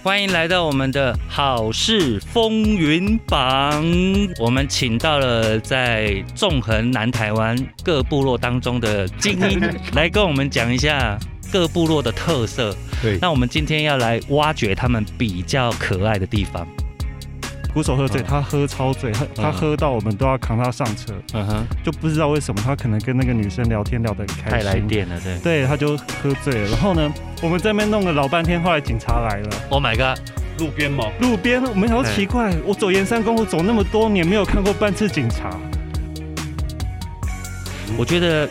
欢迎来到我们的好事风云榜。我们请到了在纵横南台湾各部落当中的精英，来跟我们讲一下各部落的特色。对，那我们今天要来挖掘他们比较可爱的地方。鼓手喝醉，他喝超醉，他他喝到我们都要扛他上车，嗯哼，就不知道为什么他可能跟那个女生聊天聊得很开太来心，电了，对。对，他就喝醉了。然后呢，我们在那边弄了老半天，后来警察来了，Oh my god！路边吗？路边我们想说奇怪，我走沿山公路走那么多年，没有看过半次警察。我觉得，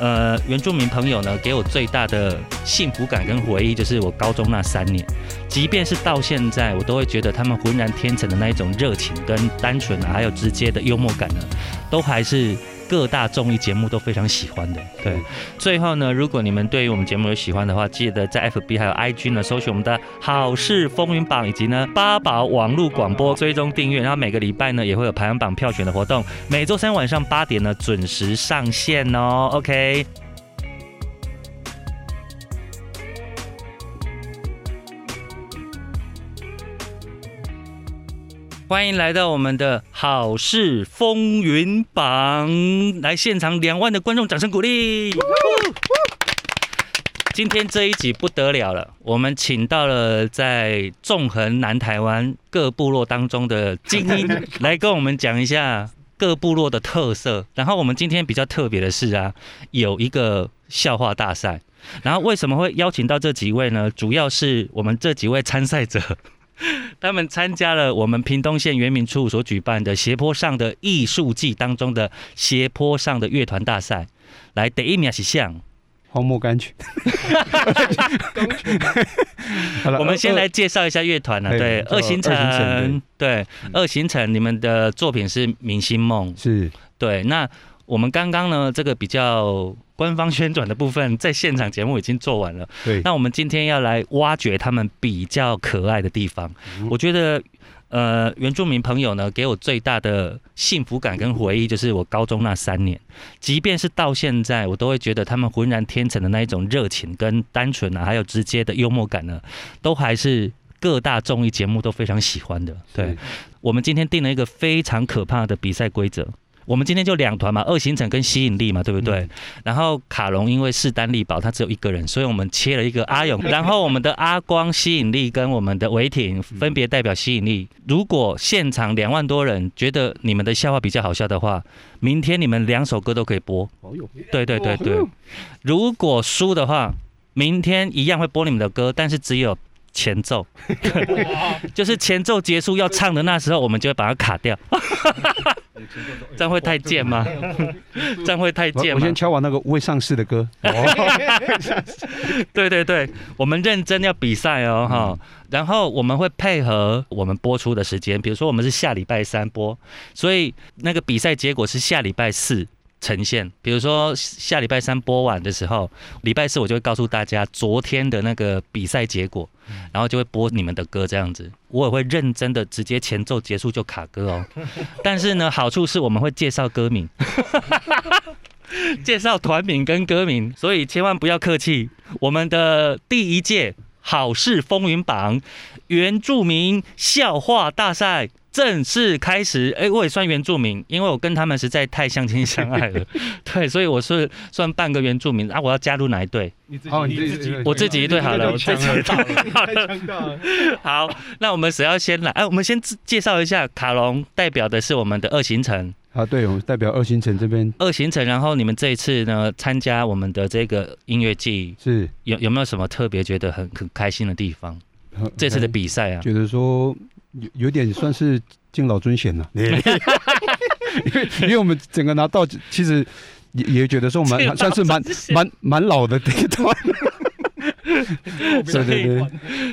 呃，原住民朋友呢，给我最大的幸福感跟回忆，就是我高中那三年，即便是到现在，我都会觉得他们浑然天成的那一种热情跟单纯啊，还有直接的幽默感呢，都还是。各大综艺节目都非常喜欢的，对。最后呢，如果你们对于我们节目有喜欢的话，记得在 FB 还有 IG 呢，搜寻我们的好事风云榜以及呢八宝网络广播，追踪订阅，然后每个礼拜呢也会有排行榜票选的活动，每周三晚上八点呢准时上线哦。OK。欢迎来到我们的好事风云榜，来现场两万的观众掌声鼓励。今天这一集不得了了，我们请到了在纵横南台湾各部落当中的精英，来跟我们讲一下各部落的特色。然后我们今天比较特别的是啊，有一个笑话大赛。然后为什么会邀请到这几位呢？主要是我们这几位参赛者。他们参加了我们屏东县原民处所举办的斜坡上的艺术季当中的斜坡上的乐团大赛。来，第一名是像，荒漠甘泉。好了我们先二来介绍一下乐团呢、对，二行程，对，二行程，你们的作品是《明星梦》。是对，那我们刚刚呢，这个比较官方宣传的部分，在现场节目已经做完了。对，那我们今天要来挖掘他们比较可爱的地方。嗯我觉得，呃，原住民朋友呢，给我最大的幸福感跟回忆，就是我高中那三年，即便是到现在，我都会觉得他们浑然天成的那一种热情跟单纯啊，还有直接的幽默感呢，都还是。各大综艺节目都非常喜欢的，对我们今天定了一个非常可怕的比赛规则。我们今天就两团嘛，二行程跟吸引力嘛，对不对？然后卡龙因为势单力薄，他只有一个人，所以我们切了一个阿勇，然后我们的阿光吸引力跟我们的维挺分别代表吸引力。如果现场两万多人觉得你们的笑话比较好笑的话，明天你们两首歌都可以播。对对对对，如果输的话，明天一样会播你们的歌，但是只有前奏，就是前奏结束要唱的那时候，我们就会把它卡掉。这样会太贱吗？这样会太贱吗我我先？敲完那个未上市的歌。对对对，我们认真要比赛哦哈，然后我们会配合我们播出的时间，比如说我们是下礼拜三播，所以那个比赛结果是下礼拜四呈现。比如说下礼拜三播完的时候，礼拜四我就会告诉大家昨天的那个比赛结果，然后就会播你们的歌这样子。我也会认真的直接前奏结束就卡歌哦，但是呢，好处是我们会介绍歌名。介绍团名跟歌名，所以千万不要客气。我们的第一届好事风云榜原住民笑话大赛正式开始。哎、我也算原住民，因为我跟他们实在太相亲相爱了。对，所以我是算半个原住民啊。我要加入哪一队？你自哦你自己我自己一队好了，我自己一队好了。强大了。好，那我们谁要先来？哎、我们先介绍一下，卡隆代表的是我们的二行程。啊，对，我代表二行程这边二行程，然后你们这一次呢参加我们的这个音乐季，是有有没有什么特别觉得很很开心的地方？呃这次的比赛啊，觉得说有有点算是敬老尊贤了，因为因为我们整个拿到，其实也也觉得说蛮敬老算是蛮蛮蛮老的这个团，对对对，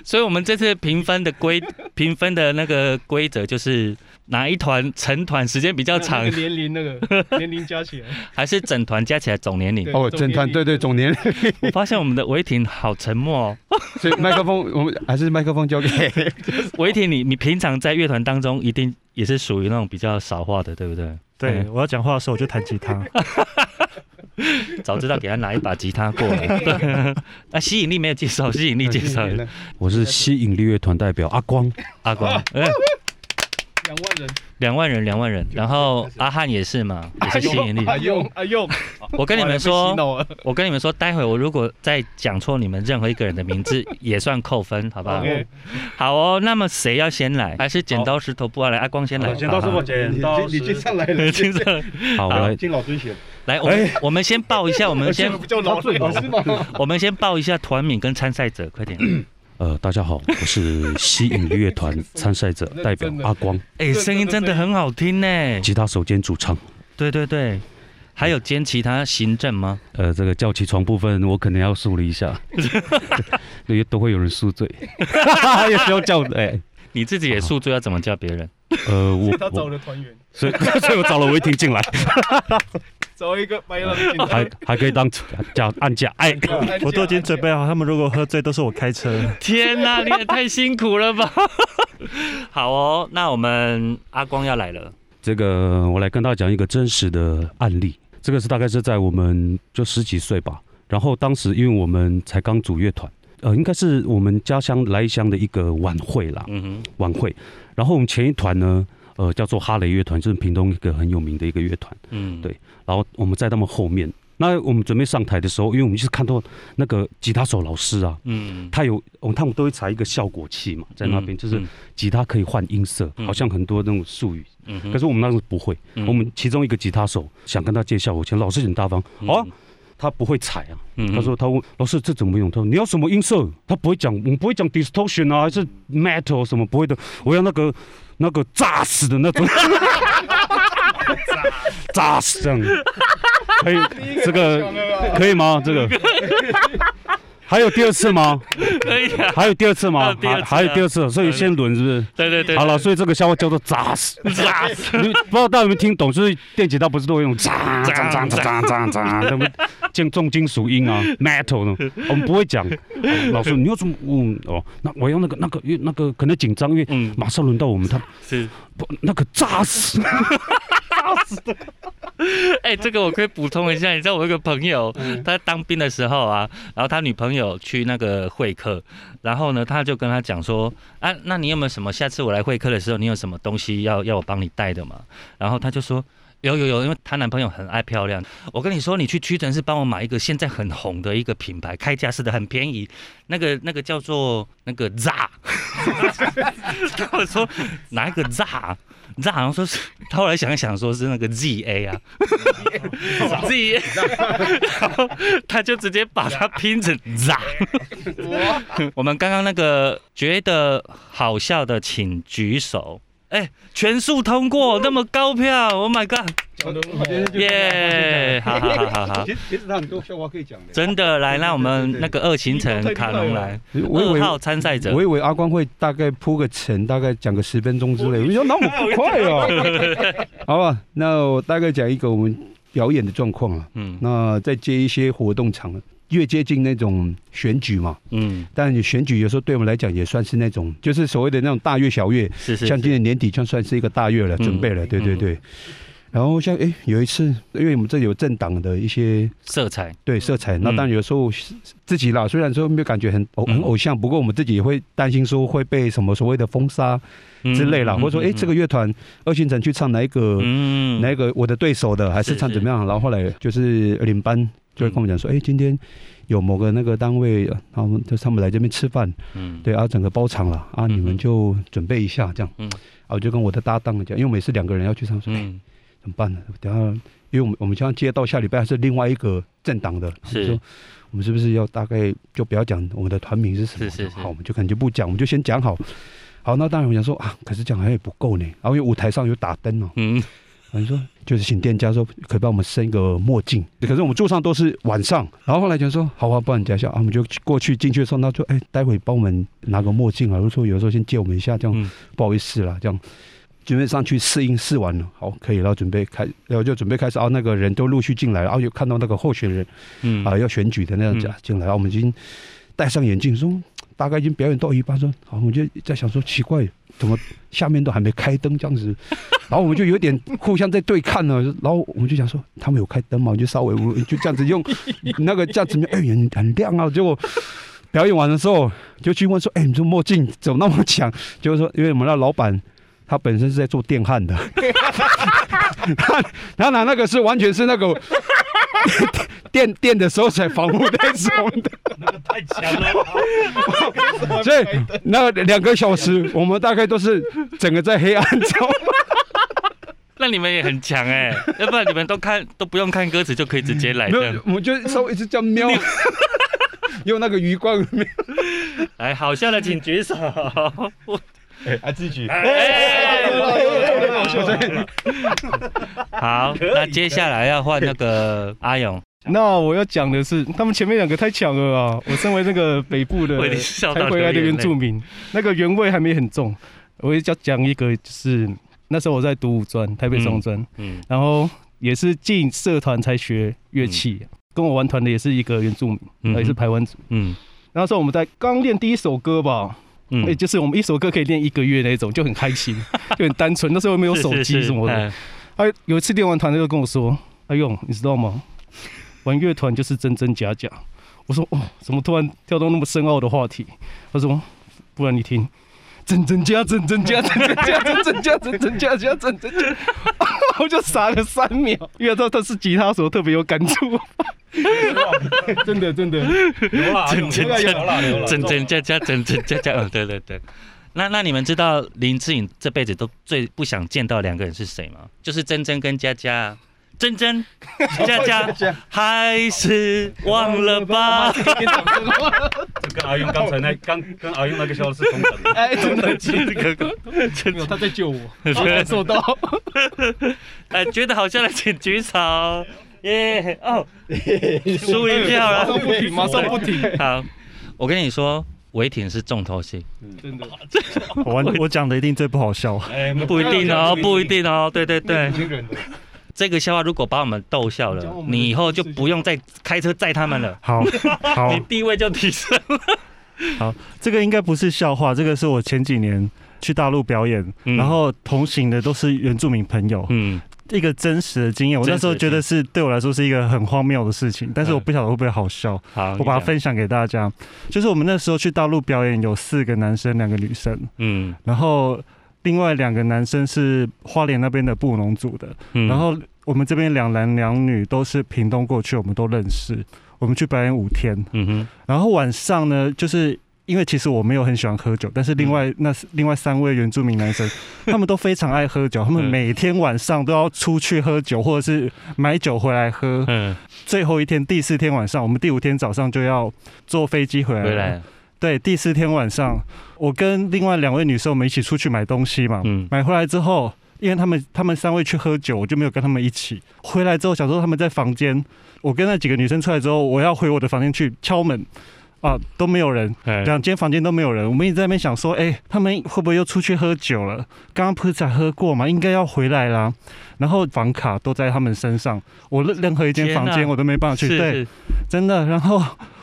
所以我们这次评分的规评分的那个规则就是哪一团成团时间比较长那，个年龄那个 年龄加起来，还是整团加起来总年龄？哦，整团对对总年龄，我发现我们的维婷好沉默哦。所以麦克风我们还是麦克风交给 维婷，你你平常在乐团当中一定也是属于那种比较少话的，对不对？对，嗯我要讲话的时候我就弹吉他。早知道给他拿一把吉他过来。啊，吸引力没有介绍，吸引力介绍。我是吸引力乐团代表阿光，阿光，呃，两万人，两万人，两万人。然后阿汉也是嘛，也是吸引力。阿用阿用，我跟你们说，我跟你们说，待会我如果再讲错你们任何一个人的名字，也算扣分，好不好？好哦，那么谁要先来？还是剪刀石头布啊？来，阿光先来。剪刀石头剪刀石你先上来了，金色，好，我好来敬老尊贤。来，我们我们先报一下，我们先？我们先报一下团名跟参赛者，快点。呃，大家好，我是吸引乐团参赛者代表阿光，哎，声音真的很好听呢。吉他手兼主唱。对对对，还有兼其他行政吗？呃，这个叫起床部分我可能要梳理一下，对，都会有人宿醉，也需要叫哎，你自己也宿醉，要怎么叫别人？呃，我他找了团员，所以所以我找了违停进来，找一个白狼进来还还可以当叫按价，哎，我都已经准备好，他们如果喝醉都是我开车。天哪，你也太辛苦了吧！好哦，那我们阿光要来了。这个我来跟大家讲一个真实的案例，这个是大概是在我们就十几岁吧，然后当时因为我们才刚组乐团，呃，应该是我们家乡来乡的一个晚会啦，嗯哼，晚会，然后我们前一团呢，呃，叫做哈雷乐团，就是屏东一个很有名的一个乐团，嗯，对然后我们在他们后面。那我们准备上台的时候，因为我们就是看到那个吉他手老师啊，嗯，他有，我们他们都会踩一个效果器嘛，在那边，就是嗯吉他可以换音色，嗯好像很多那种术语。嗯可是我们那时候不会，嗯我们其中一个吉他手想跟他借效果器，老师很大方，哦，，他不会踩啊，嗯他说他问老师这怎么用？他说你要什么音色？他不会讲，我们不会讲 distortion 啊，还是 metal 什么不会的，我要那个那个炸死的那种，炸死这样，可以这个可以吗？这个还有第二次吗？可以啊，还有第二次吗？还有第二次啊还还有第二次，所以先轮是不是？对对对，好了，所以这个笑话叫做扎死。扎死，你不知道大家有没有听懂？就是电吉他不是都会用炸炸炸炸炸炸，那么重重金属音啊，metal 呢？我们不会讲。老师，你要怎么？嗯，哦，那我要那个那个，因为那个可能紧张，因为嗯，马上轮到我们，他是，不那个炸死。哎，这个我可以补充一下，你知道我有个朋友，他当兵的时候啊，然后他女朋友去那个会客，然后呢，他就跟他讲说，啊，那你有没有什么下次我来会客的时候，你有什么东西要要我帮你带的嘛？然后他就说。有有有，因为她男朋友很爱漂亮。我跟你说，你去屈臣氏帮我买一个现在很红的一个品牌，开架式的，很便宜。那个那个叫做那个 Z。我说哪一个 Z？Z 好像说是，他后来想一想说是那个 ZA 啊，Z，然后他就直接把它拼成 Z。我们刚刚那个觉得好笑的，请举手。哎，全数通过，那么高票，Oh my god！耶，好好好好好，其实其实他很多笑话可以讲的。真的来，那我们那个二行程卡龙来，二号参赛者我，以为阿光会大概铺个陈，大概讲个十分钟之类。我说那么快哦，好吧，那我大概讲一个我们表演的状况啊。嗯那再接一些活动场，越接近那种选举嘛，嗯，但你选举有时候对我们来讲也算是那种，就是所谓的那种大月小月，是是，像今年年底就算是一个大月了，嗯准备了，对对对。然后像哎有一次，因为我们这里有政党的一些色彩，对色彩，那嗯当然有时候自己啦，虽然说没有感觉很偶很嗯。偶像，不过我们自己也会担心说会被什么所谓的封杀之类啦，或者说哎这个乐团二星城去唱哪一个嗯。哪一个我的对手的，还是唱怎么样？然后后来就是领班就会跟我们讲说，哎今天有某个那个单位，呃他们就他们来这边吃饭，嗯对啊整个包场了啊，嗯你们就准备一下这样。嗯啊，我就跟我的搭档讲，因为我们也是两个人要去唱，说怎么办呢？等下，因为我们我们将接到下礼拜还是另外一个政党的，是我们说我们是不是要大概就不要讲我们的团名是什么？是是是好，我们就可能就不讲，我们就先讲好。好，那当然我想说啊，可是讲好像也不够呢。然后因为舞台上有打灯哦，嗯我就说就是请店家说可以帮我们升一个墨镜，可是我们桌上都是晚上。然后后来就说好啊，不然你加一下啊，我们就过去进去的时候，他说哎，待会帮我们拿个墨镜啊，就说有时候先借我们一下，这样、嗯不好意思啦，这样。准备上去试音试完了，好，可以，然后准备开，然后就准备开始，啊，那个人都陆续进来，然后又看到那个候选人嗯啊、要选举的那样子嗯进来，然后我们已经戴上眼镜，说大概已经表演到一半，说好，我就在想说奇怪，怎么下面都还没开灯这样子，然后我们就有点互相在对看了，然后我们就想说他们有开灯嘛，我就稍微我就这样子用 那个这样子，哎、很很亮啊，结果。表演完的时候，就去问说：“哎、你这墨镜怎么那么强？”就是说，因为我们那老板他本身是在做电焊的，他他拿那个是完全是那个电电的时候才防护那种的，太强了，所以那两个小时我们大概都是整个在黑暗中。那你们也很强哎，要不然你们都看都不用看歌词就可以直接来没这样，有我们就稍微一直这样瞄，用那个余光瞄。来好笑的请举手。哎，还自己。好，那接下来要换那个阿勇，那我要讲的是，他们前面两个太强了啊！我身为那个北部的才回来的原住民，那个原味还没很重。我也要讲一个，就是那时候我在读五专，台北中专，嗯然后也是进社团才学乐器，跟我玩团的也是一个原住民，嗯也是排湾族。嗯那时候我们在刚练第一首歌吧，嗯哎、就是我们一首歌可以练一个月那种，就很开心，就很单纯。那时候没有手机什么的。的，他有一次练完团，他就跟我说：“哎呦，你知道吗？玩乐团就是真真假假。”我说：“哦，怎么突然跳到那么深奥的话题？”他说：“不然你听，真真假真真假真真假真真假真真假假真真假。”我就傻了三秒，因为他他是吉他手，特别有感触。真的真的，有啦，真真有有啦有啦真真假假，真真假假，嗯，对对对。那那你们知道林志颖这辈子都最不想见到两个人是谁吗？就是真真跟佳佳啊。珍珍，佳佳，还是忘了吧？这跟阿勇刚才那 刚跟阿勇那个笑是同等的。哎，真的，哥哥没有他在救我，我感受到。哎，觉得好笑的请举手。耶、哦，输一票了，马上不停，马上不停，好，我跟你说，违停是重头戏，真的。我完我讲的一定最不好笑。哎，不一定哦，不一定哦，对对对。这个笑话如果把我们逗笑了你以后就不用再开车载他们了，好，好。你，地位就提升了。好这个应该不是笑话，这个是我前几年去大陆表演，嗯。然后同行的都是原住民朋友，嗯，一个真实的经验。我那时候觉得是对我来说是一个很荒谬的事情，但是我不晓得会不会好笑，好，我把它，分享给大家。就是我们那时候去大陆表演，有四个男生，两个女生，嗯。然后另外两个男生是花莲那边的布农族的，嗯然后我们这边两男两女都是屏东过去，我们都认识。我们去表演五天，嗯哼，然后晚上呢，就是因为其实我没有很喜欢喝酒，但是另嗯外、那另外三位原住民男生，他们都非常爱喝酒，他们嗯每天晚上都要出去喝酒，或者是买酒回来喝。嗯，最后一天，第四天晚上，我们第五天早上就要坐飞机回来了。回来，对，第四天晚上，我跟另外两位女生我们一起出去买东西嘛。嗯买回来之后，因为他们他们三位去喝酒，我就没有跟他们一起。回来之后，想说他们在房间，我跟那几个女生出来之后，我要回我的房间去敲门，啊，都没有人，哎两间房间都没有人。我们一直在那边想说，哎、他们会不会又出去喝酒了？刚刚不是才喝过嘛，应该要回来啦。然后房卡都在他们身上，我任任何一间房间我都没办法去。对，真的。然后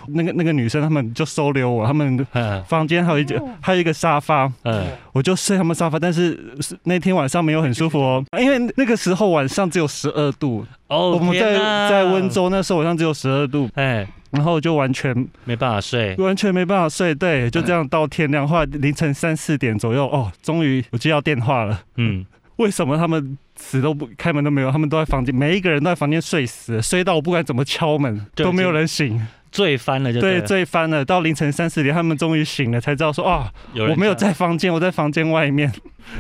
那个那个女生他们就收留我，他们嗯。房间还有一间还有一个沙发，嗯，我就睡他们沙发，但是是那天晚上没有很舒服哦，因为那个时候晚上只有十二度，哦，我们在在温，州那时候晚上只有十二度，哎，然后就完全没办法睡，完全没办法睡，对，就这样到天亮，后来凌晨三四点左右，哦，终于我接到电话了，嗯，为什么他们死都不开门都没有，他们都在房间，每一个人都在房间睡死，睡到我不管怎么敲门都没有人醒，醉翻了就对，了醉翻了，到凌晨三四点他们终于醒了，才知道说啊，有人我没有在房间，我在房间外面。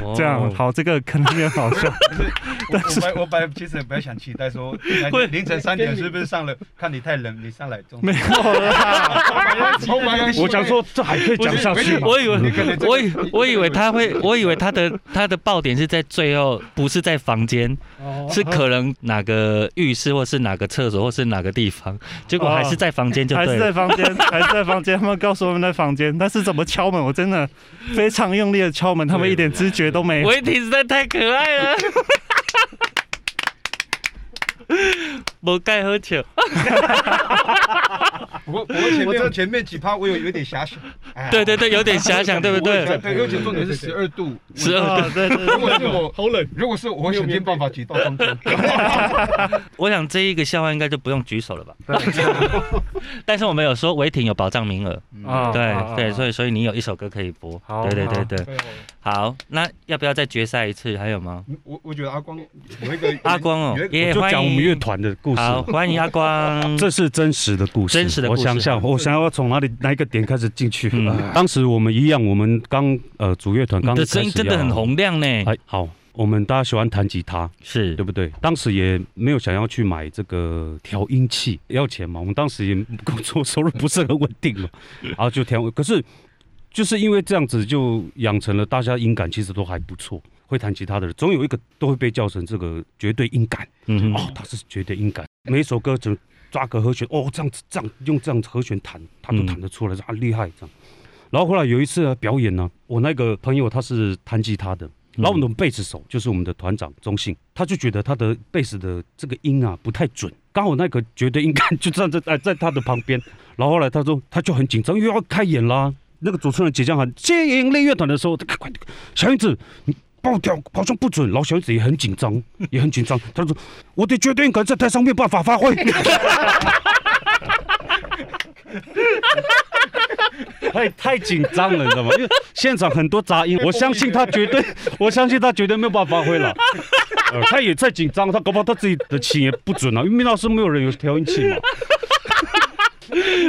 哦这样好，这个可能有点好笑。我我本来我本来其实不要想期待说，会凌晨三点是不是上了？看你太冷，你上来中。没有啦，我想说这还可以讲下去吗？我以为你可能我以我以为他会，我以为他的他的爆点是在最后，不是在房间，是可能哪个浴室或是哪个厕所或是哪个地方，结果还是在房间就还是在。房间，还是在房间。他们告诉我们在房间，但是怎么敲门，我真的非常用力的敲门，他们一点知觉都没有。维体实在太可爱了。无盖喝酒。不过不过前面前面几趴我有有点遐想，哎对对对，有点遐想，对不对？对，而且重点是十二度，十二度。对对如果是我，好冷。如果是我，想尽办法挤到中间。我想这一个笑话应该就不用举手了吧？但是我们有说违停有保障名额，啊对对，所以所以你有一首歌可以播。好对对对好对，好，那要不要再决赛一次？还有吗？我我觉得阿光有一个阿光哦也欢就讲我们乐。团的故事。好，欢迎阿光。这是真实的故事，真实的故事我想想，我想要从哪里哪一个点开始进去。嗯当时我们一样，我们刚呃主乐团刚你的声音真的很。洪亮呢。哎，好，我们大家喜欢弹吉他，是对不对？当时也没有想要去买这个调音器，要钱嘛。我们当时也工作收入不是很稳定嘛，然 后就调。可是就是因为这样子，就养成了大家音感其实都还不错。会弹吉他的人，总有一个都会被叫成这个绝对音感。嗯哦，他是绝对音感，每一首歌只抓个和弦，哦，这样子这样用这样子和弦弹，他都弹得出来，啊，厉害这样。然后后来有一次、啊、表演呢、我那个朋友他是弹吉他的，然后我们的贝斯手就是我们的团长中信，他就觉得他的贝斯的这个音啊不太准，刚好那个绝对音感就站在在在他的旁边，然后后来他说他就很紧张，因为要开演啦。那个主持人即将喊接引类乐团的时候，他快快小燕子，你帮我调好像不准，然后小燕子也很紧张，也很紧张，他说我的绝对音感在台上没有办法发挥。太 太紧张了，你知道吗？因为现场很多杂音，我相信他绝对，我相信他绝对没有办法发挥了。呃，他也在紧张，他搞不好他自己的琴也不准啊，因为米老师没有人有调音器嘛。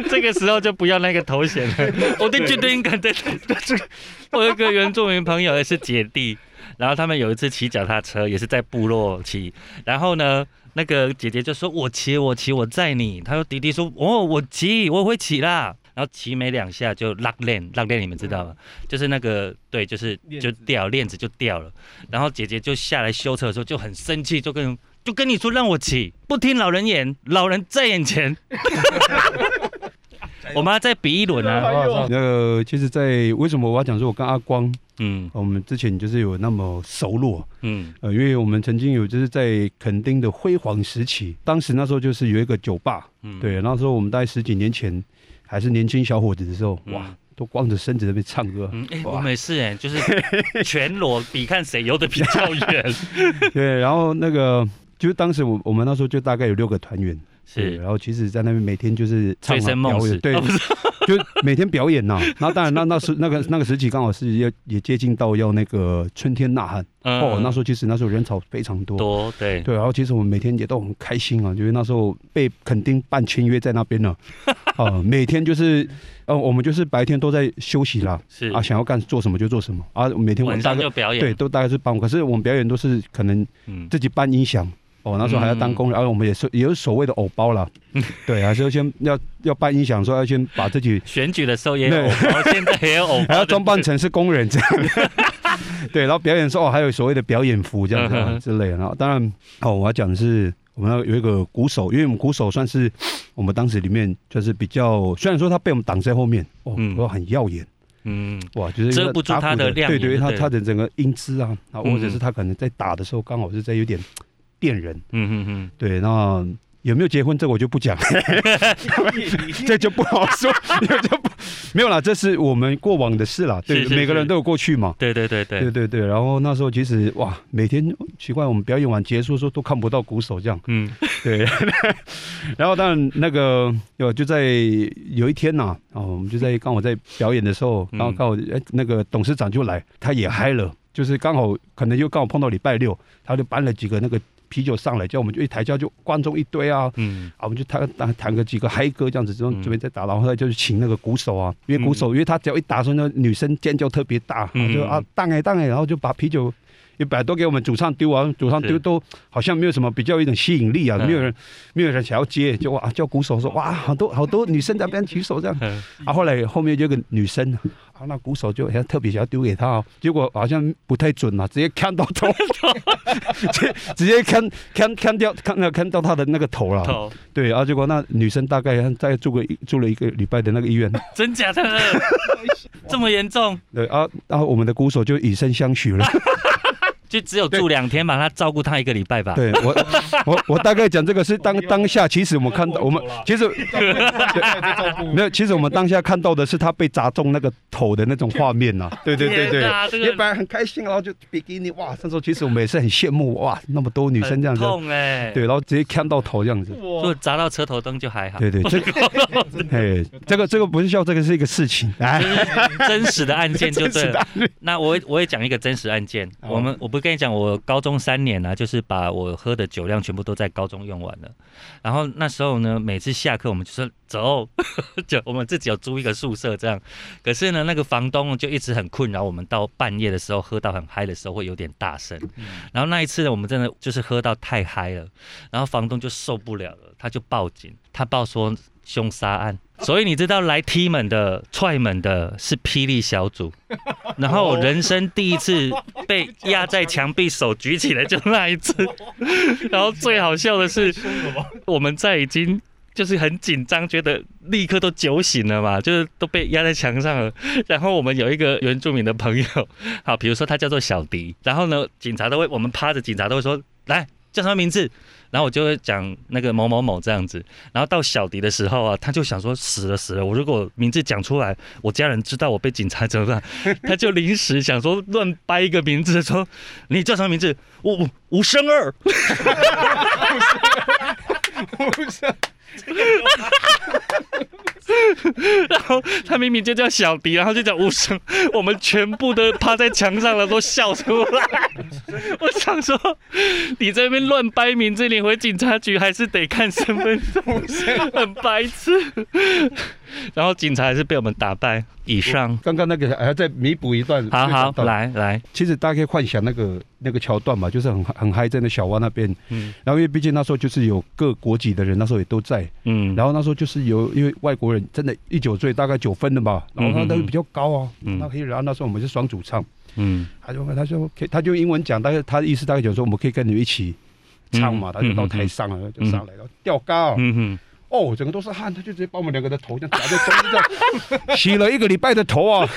这个时候就不要那个头衔了。我的绝对音感在这个。我有一个原住民朋友也是姐弟，然后他们有一次骑脚踏车，也是在部落骑，然后呢。那个姐姐就说：“我骑，我骑，我载你。”他说：“弟弟说，哦，我骑，我会骑啦。”然后骑没两下就拉链，拉链你们知道吗？就是那个对，就是就掉链子就掉了。然后姐姐就下来修车的时候就很生气，就跟就跟你说让我骑，不听老人言，老人在眼前。我们要再比一轮啊！那个，其实，在为什么我要讲说，我跟阿光，嗯。我们之前就是有那么熟络，嗯。呃，因为我们曾经有就是在垦丁的辉煌时期，当时那时候就是有一个酒吧，嗯，对，那时候我们大概十几年前还是年轻小伙子的时候，嗯。哇，都光着身子在那边唱歌，嗯，哎、哇。我们是哎、就是全裸比看谁游的比较远。对，然后那个就是当时我我们那时候就大概有六个团员，对，是。然后其实在那边每天就是唱啊醉生梦死，表演对 就每天表演呐、然后当然那那时那个那个时期刚好是要也接近到要那个春天呐喊、哦，那时候其实那时候人潮非常多。嗯多对，对，然后其实我们每天也都很开心啊，就是那时候被肯定办签约在那边了，啊、每天就是，呃，我们就是白天都在休息啦，是。啊，想要干做什么就做什么。啊，每天晚上就表演，对，都大概是帮，可是我们表演都是可能嗯，自己搬音响。哦，那时候还要当工人，然后我们也是也有所谓的偶包啦，对，还是要先要要办音响，说要先把自己选举的时候也有对偶包，现在也有偶包，还要装扮成是工人这样。对，然后表演的时候哦还有所谓的表演服这样之类的。然后当然哦，我要讲的是我们要有一个鼓手，因为我们鼓手算是 我们当时里面就是比较，虽然说他被我们挡在后面，哦，嗯都很耀眼。嗯，哇，就是遮不住他的亮对对，他他的整个音姿啊，或者是他可能在打的时候刚好是在有点电人，嗯嗯嗯，对，那有没有结婚这个我就不讲，这就不好说，这就不没有啦，这是我们过往的事啦，对，是是是每个人都有过去嘛。对对对对。对，对对，然后那时候其实哇，每天奇怪，我们表演完结束的时候都看不到鼓手这样，嗯。对。然后当然那个有就在有一天呐、哦，我们就在刚好在表演的时候，嗯。刚好刚好哎那个董事长就来，他也嗨了，就是刚好可能又刚好碰到礼拜六，他就搬了几个那个啤酒上来，叫我们就一台叫就观众一堆啊，嗯。啊，我们就弹弹弹个几个嗨歌这样子，之后嗯准备再打，然后他就是请那个鼓手啊，因为鼓手，因为他只要一打的时候，那女生尖叫特别大，嗯。就啊荡哎荡哎，然后就把啤酒一百多给我们主唱丢啊，主唱丢都好像没有什么比较有一种吸引力啊，嗯。没有人没有人想要接，就哇叫鼓手说哇好多好多女生在那边举手这样，嗯。啊后来后面就有个女生啊，那鼓手就特别想要丢给他哦，结果好像不太准啊，直接看到头，直接直接看看看掉看到看到他的那个头了。头。对，啊结果那女生大概在住个住了一个礼拜的那个医院，真假的，这么严重？对啊，然后我们的鼓手就以身相许了，就只有住两天嘛，他照顾他一个礼拜吧。对我，我我大概讲这个是当 当下，其实我们看到我们其实 没有，其实我们当下看到的是他被砸中那个头的那种画面呐、对对对对天，哪这个也本很开心，然后就比基尼哇，那时候其实我们也是很羡慕哇，那么多女生这样子，痛哎、对，然后直接看到头这样子。如果砸到车头灯就还好。对对，这个，哎，这个这个不是笑，这个是一个事情，哎，真实的案件就对了。那我也我也讲一个真实案件。我们我不跟你讲，我高中三年啊，就是把我喝的酒量全部都在高中用完了。然后那时候呢，每次下课我们就说走，就我们自己有租一个宿舍这样。可是呢，那个房东就一直很困扰我们，到半夜的时候喝到很嗨的时候会有点大声。然后那一次呢，我们真的就是喝到太嗨了，然后房东就受不了了，他就报警，他报说凶杀案。所以你知道来踢门的、踹门的是霹雳小组，然后人生第一次被压在墙壁，手举起来就那一次。然后最好笑的是，我们在已经就是很紧张，觉得立刻都酒醒了嘛，就是都被压在墙上了。然后我们有一个原住民的朋友，好，比如说他叫做小迪，然后呢，警察都会，我们趴着，警察都会说来叫什么名字，然后我就会讲那个某某某这样子。然后到小迪的时候啊，他就想说死了死了，我如果名字讲出来，我家人知道我被警察怎么办？他就临时想说乱掰一个名字，说你叫什么名字？我我吴生二。然后他明明就叫小迪，然后就叫无声，我们全部都趴在墙上了，都笑出来。我想说，你在那边乱掰名字，你回警察局还是得看身份证，很白痴。然后警察还是被我们打败。以上，刚刚那个还要再弥补一段。好好来来，其实大家可以幻想那个那个桥段嘛，就是很很嗨在那小湾那边，嗯然后因为毕竟那时候就是有各国籍的人，那时候也都在，嗯，然后那时候就是有因为外国人真的一九岁大概九分的吧，然后他都比较高啊，嗯。那可以，然后那时候我们是双主唱，嗯。他就他说可以他就英文讲，大概他的意思大概就说我们可以跟你们一起唱嘛，嗯他就到台上了，就上来了，吊高。哦，整个都是汗，他就直接把我们两个的头这样夹在中间这样，洗了一个礼拜的头啊！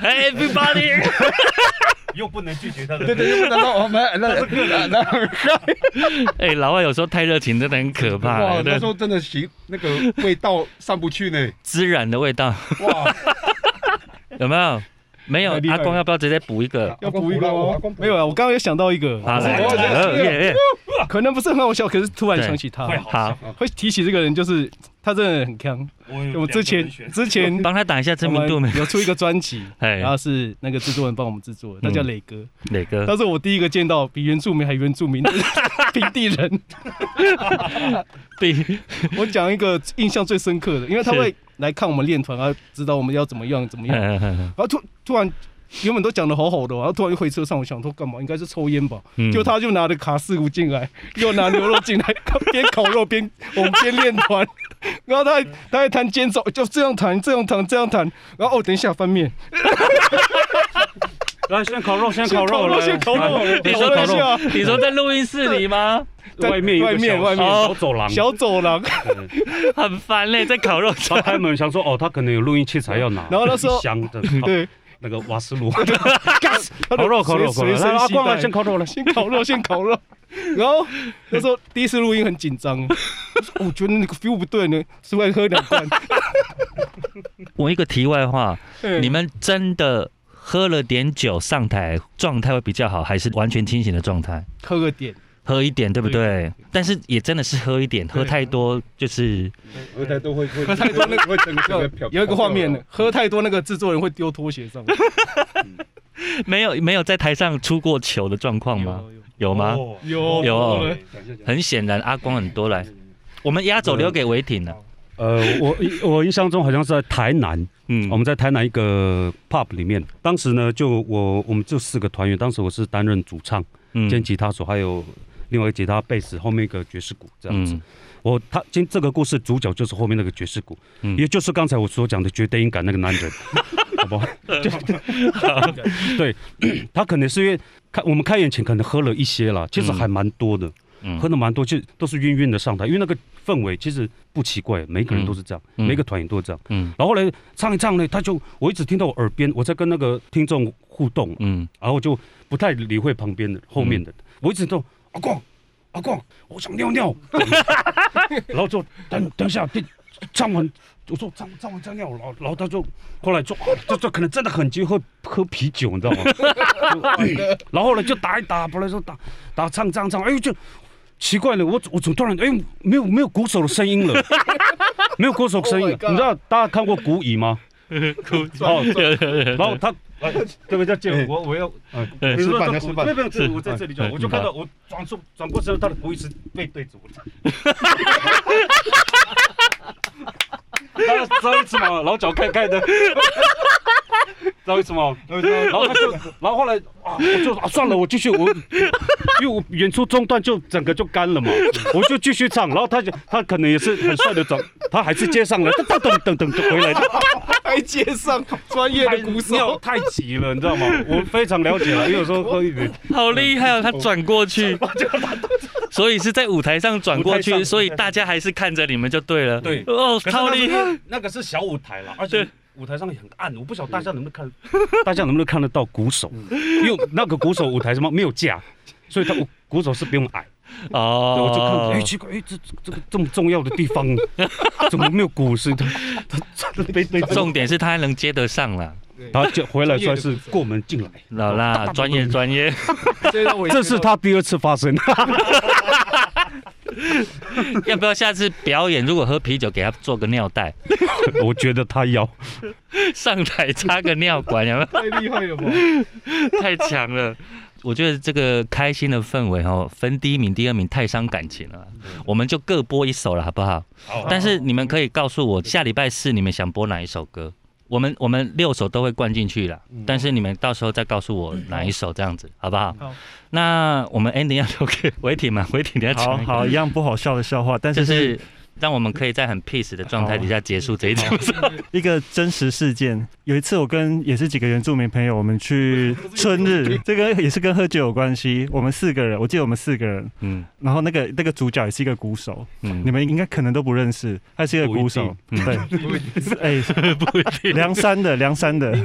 Hey everybody，又不能拒绝他的。对对，然后我们那那那哎、老外有时候太热情，真的很可怕、哇，对那时候真的洗那个味道上不去呢，孜然的味道哇！有没有？没有阿公要不要直接补一个？要补一个吗？没有啊，我刚刚有想到一个，可能不是很好笑，可是突然想起他，好，会提起这个人，就是他真的很强。我们之前之前 帮他打一下知名度没？有出一个专辑，哎然后是那个制作人帮我们制作的，他叫磊哥，磊哥，他是我第一个见到比原住民还原住民的 平地人。比我讲一个印象最深刻的，因为他是会来看我们练团，然后知道我们要怎么样怎么样，然嗯后突突然。原本都讲的好好的，然后突然又回车上，我想说干嘛？应该是抽烟吧。嗯。就他就拿着卡式炉进来，又拿牛肉进来，边烤肉边我们边练团，然后他还他还弹肩奏，就这样弹这样弹这样弹，然后哦等一下翻面，来，先烤肉，先烤肉，先烤肉来你说烤肉，你说在录音室里吗？外面外面外面。小走廊，小走廊，很烦嘞，在烤肉他开门想说，哦，他可能有录音器材要拿，然后那时候一箱的。对，那个瓦斯炉，烤肉，烤肉，烤肉，先烤肉了。先烤肉，先烤肉。然后那时候第一次录音很紧张，我觉得那个 feel 不对呢，是不是喝两罐？我一个题外话，嗯你们真的喝了点酒上台，状态会比较好，还是完全清醒的状态？喝个点，喝一点，对不对？但是也真的是喝一点，喝太多就是喝太多会会喝太多那个会整个飘有一个画面，喝太多那个制作人会丢拖鞋上，没有没有在台上出过糗的状况吗？有吗？哦有有。很显然，阿光很多来，我们压轴留给维挺了。呃，我 我印象中好像是在台南，嗯。我们在台南一个 pub 里面，当时呢就我我们就四个团员，当时我是担任主唱嗯。兼吉他手，还有另外一个吉他、贝斯，后面一个爵士鼓这样子。嗯。我他今这个故事主角就是后面那个爵士鼓，嗯。也就是刚才我所讲的绝对音感那个男人，好不好？对，他可能是因为开我们开演前可能喝了一些啦，其实还蛮多的。嗯。喝的蛮多，就都是晕晕的上台，因为那个氛围其实不奇怪，每个人都是这样，嗯每个团员都是这样。嗯。然后呢，唱一唱呢，他就我一直听到我耳边，我在跟那个听众互动，嗯。然后我就不太理会旁边的后面的，我一直都阿光阿光，我想尿尿，然后就等等一下，第唱完我说唱唱完再尿，然后然后他就后来就、啊、这这可能真的很急，喝喝啤酒，你知道吗？就 然后呢就打一打，本来说打打唱唱唱，哎呦就奇怪了，我我怎么突然哎没有没有鼓手的声音了，没有鼓手声音了。Oh 你知道大家看过鼓椅吗？哦，然后他，哎，对不对？借我，我我要，比如说他示范没有我在这里就好，是我就看到我转出转过身，他的头一直背对着我。的。他知道一次嘛，然后脚开开的，知道一次嘛，然后他就，然后后来啊，我就啊算了，我继续我，因为我演出中断就整个就干了嘛，我就继续唱，然后他就他可能也是很帅的转，他还是接上了，噔噔噔噔噔回来，还接上 专业的鼓手，太急了，你知道吗？我非常了解了，因为有时候喝一点，好厉害哦！他转过去，所以是在舞台上转过去，所以大家还是看着你们就对了。对哦，超厉害！那个是小舞台了，而且舞台上也很暗，我不晓得大家能不能看，大家能不能看得到鼓手，因为那个鼓手舞台什么没有架，所以他鼓手是不用矮。对，哦，我就看，哎，奇怪，哎，这这个这么重要的地方，怎么没有鼓声？他他他背背重点是他还能接得上啦。他就回来算是过门进来，老啦，专业专业。这是他第二次发生。要不要下次表演？如果喝啤酒，给他做个尿袋，我觉得他要，上台插个尿管，有没有？太厉害了吧？太强了。我觉得这个开心的氛围哦，分第一名、第二名太伤感情了，我们就各播一首了，好不好？但是你们可以告诉我，下礼拜四你们想播哪一首歌？我们我们六首都会灌进去了，但是你们到时候再告诉我哪一首，这样子好不好？好。那我们 ending 要留给伟霆嘛，伟霆你要好讲一个。好一样不好笑的笑话，但是是让我们可以在很 peace 的状态底下结束这一场。一个真实事件。有一次，我跟也是几个原住民朋友，我们去春日，这个也是跟喝酒有关系。我们四个人，我记得我们四个人，嗯。然后那个那个主角也是一个鼓手，嗯。你们应该可能都不认识，他是一个鼓手，对，哎，不一定。梁山的，梁山的，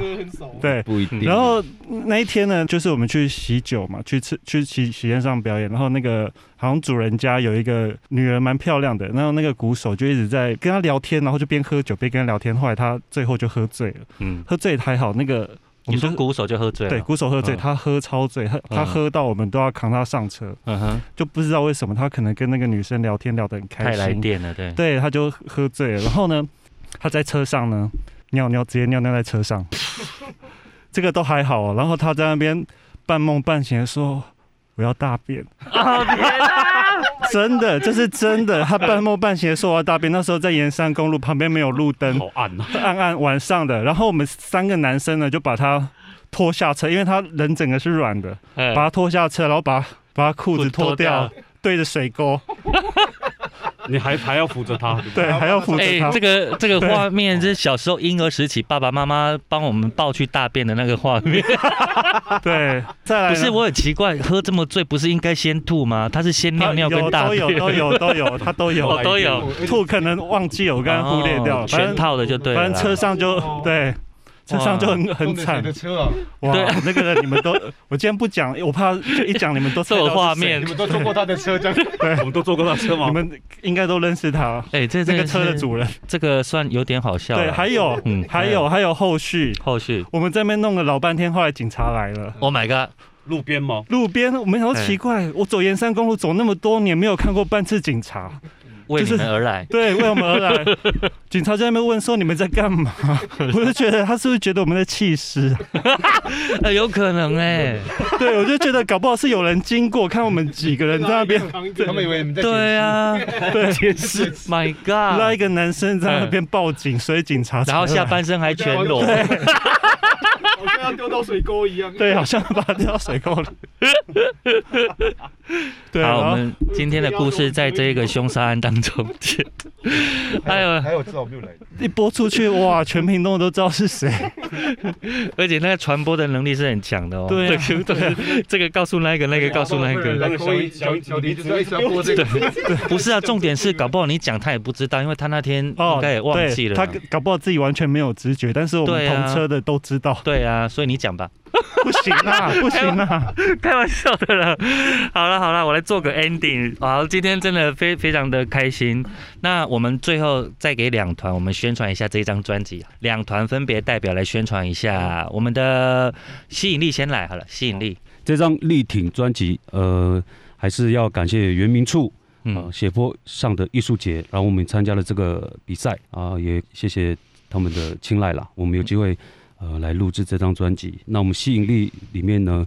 对。不一定。然后那一天呢，就是我们去喜酒嘛，去吃去喜喜宴上表演，然后那个好像主人家有一个女人蛮漂亮的，然后那个鼓手就一直在跟他聊天，然后就边喝酒边跟他聊天，后来他最后就喝醉了，嗯，喝醉还好，那个我们鼓手就喝醉了？对，鼓手喝醉，嗯。他喝超醉，他他嗯喝到我们都要扛他上车，嗯哼，就不知道为什么他可能跟那个女生聊天聊得很开太来心，电了，对。对，他就喝醉了，然后呢，他在车上呢尿尿，直接尿尿在车上，这个都还好哦，然后他在那边半梦半醒的说我要大便！真的，这是真的，他半梦半醒的说我要大便，那时候在沿山公路旁边没有路灯，好暗啊！暗暗晚上的，然后我们三个男生呢就把他拖下车，因为他人整个是软的，哎把他拖下车，然后把把他裤子脱掉，对着水沟，你还还要扶着他，对，还要扶着哎、他。这个这个画面是小时候婴儿时期爸爸妈妈帮我们抱去大便的那个画面。对，再来不是，我很奇怪，喝这么醉不是应该先吐吗？他是先尿尿跟大便，都有都有 都有，他都有哦都有，吐可能忘记了，我刚刚忽略掉全套的就对了。反正车上就对。车上就很很惨的车啊，哇！那个人你们都，我今天不讲，我怕就一讲你们都有画面你们都坐过他的车，这样 我们都坐过他车吗？你们应该都认识他，哎、这这个车的主人。这个算有点好笑了。对，还有嗯还有还有后续，后续我们这边弄了老半天，后来警察来了。，Oh my god！路边吗？路边我们想说奇怪，我走沿山公路走那么多年，没有看过半次警察。为你就是们而来。对，为我们而来。警察在那边问说你们在干嘛？我就觉得他是不是觉得我们在气势啊？呃，有可能哎、对，我就觉得搞不好是有人经过，看我们几个人在那边他们以为你们在对啊对监视。，My God！那一个男生在那边报警，所以警察然后下半身还全裸，好像要丢到水沟一样。对，好像把他掉到水沟里。对，好，我们今天的故事在这个凶杀案当中见。还有，还有知道没有来？一播出去，哇，全屏东都知道是谁。而且那个传播的能力是很强的哦。对对这个 这个告诉那个，那个告诉那个。那个小小小林就是一直要播这个，不是啊，重点是搞不好你讲他也不知道，因为他那天应哦，该也忘记了。他搞不好自己完全没有直觉，但是我们同车的都知道。对啊，所以你讲吧。不行啊，不行啊！开玩笑的了。好了好了，我来做个 ending。好，今天真的非非常的开心。那我们最后再给两团我们宣传一下这张专辑，两团分别代表来宣传一下我们的吸引力。先来好了，吸引力。这张力挺专辑，呃，还是要感谢原明处嗯呃，斜坡上的艺术节，然后我们参加了这个比赛啊、也谢谢他们的青睐啦。我们有机会呃来录制这张专辑。那我们吸引力里面呢，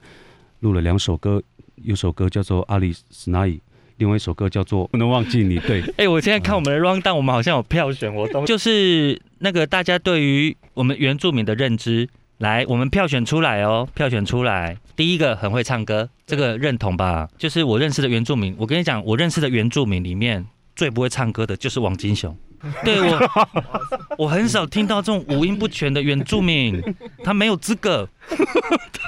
录了两首歌，有首歌叫做《阿里斯纳伊》，另外一首歌叫做《不能忘记你》。对，哎、我现在看我们的 round down，我们好像有票选活动，就是那个大家对于我们原住民的认知，来，我们票选出来哦，票选出来。第一个很会唱歌，这个认同吧？就是我认识的原住民，我跟你讲，我认识的原住民里面最不会唱歌的就是王金雄。对我，我很少听到这种五音不全的原住民，他没有资格。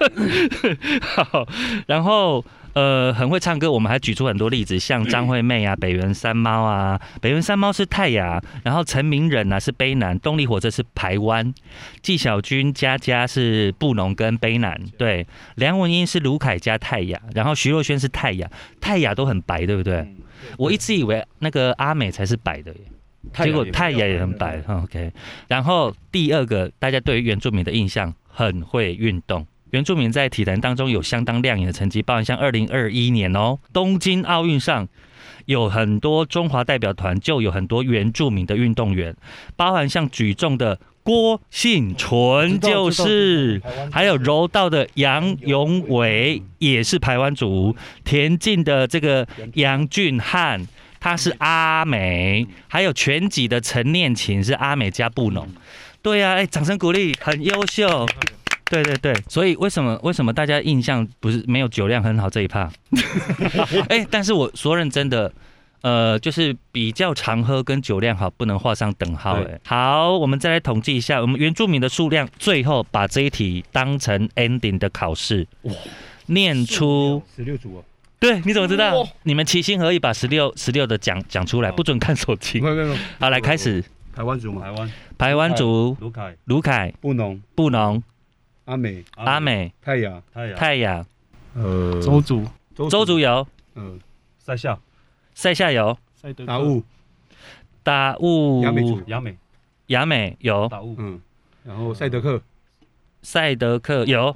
对好，然后呃，很会唱歌，我们还举出很多例子，像张惠妹啊、北原山猫啊，北原山猫是泰雅，然后陈明仁啊是卑南，动力火车是排湾，纪晓君、佳佳是布农跟卑南，对，梁文音是卢凯加泰雅，然后徐若瑄是泰雅，泰雅都很白，对不对？我一直以为那个阿美才是白的耶。结果太阳也很白嗯，OK。然后第二个，大家对于原住民的印象很会运动。原住民在体坛当中有相当亮眼的成绩，包含像二零二一年哦，东京奥运上有很多中华代表团就有很多原住民的运动员，包含像举重的郭幸纯就是，还有柔道的杨永伟也是台湾族，田径的这个杨俊汉。他是阿美，还有全集的陈念琴是阿美加布农，对呀、哎，掌声鼓励，很优秀。对对对，所以为什么为什么大家印象不是没有酒量很好这一趴？哎，但是我说认真的，呃，就是比较常喝跟酒量好不能画上等号。哎，好，我们再来统计一下我们原住民的数量，最后把这一题当成 ending 的考试，念出十六组哦，对，你怎么知道？你们齐心合意把十六十六的讲讲出来，不准看手机。没。有没有，没有好，来开始。台湾族嘛，台湾。台湾族、卢凯、卢凯、布农、布农、阿美、阿美、泰雅、泰雅、泰雅、呃。周族、周族。有、嗯，塞夏、塞夏有、赛德克。达悟、达悟、雅美族，雅美、雅美有、达悟、嗯，然后赛德克、赛德克有、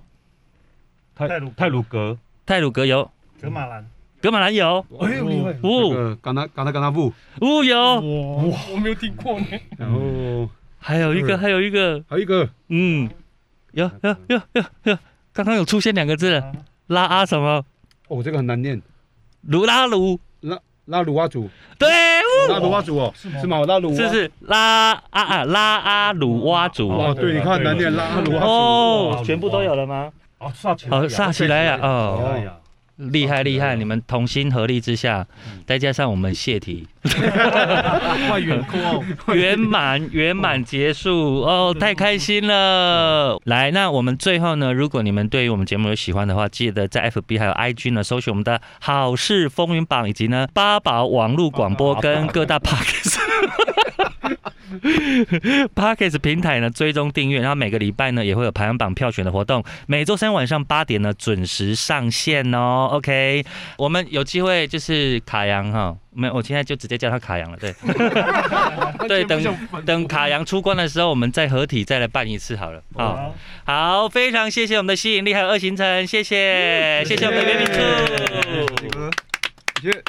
泰鲁泰鲁格、泰鲁格有、格马兰，格马兰有、哎呦厉害，哦那个甘纳甘纳甘纳布，乌有，哇，我没有听过呢。然后还有一个，嗯还有一个，还有一个。嗯，有有有有有，刚刚有出现两个字，拉阿什么？哦，这个很难念，鲁拉鲁，拉拉鲁哇族，对，拉鲁哇族哦，是吗？拉鲁哇是是。拉阿啊拉阿鲁哇族？哦，对，你看很难念，拉鲁哇族，哦，全部都有了吗？哦，萨奇哦，萨奇莱亚哦，厉害厉害！你们同心合力之下，再加上我们谢题，外援扣哦，圆满圆满结束哦，太开心了！来，那我们最后呢，如果你们对于我们节目有喜欢的话，记得在 FB 还有 IG 呢，搜寻我们的好事风云榜，以及呢八宝网络广播跟各大 Podcast。Podcast 平台呢追踪订阅，然后每个礼拜呢也会有排行榜票选的活动，每周三晚上八点呢准时上线哦。OK，我们有机会就是卡阳哈，没有，我现在就直接叫他卡阳了，对。对，等等卡阳出关的时候，我们再合体再来办一次好了。好，好，非常谢谢我们的吸引力还有二行程，谢谢，谢谢我们的袁明处。谢谢。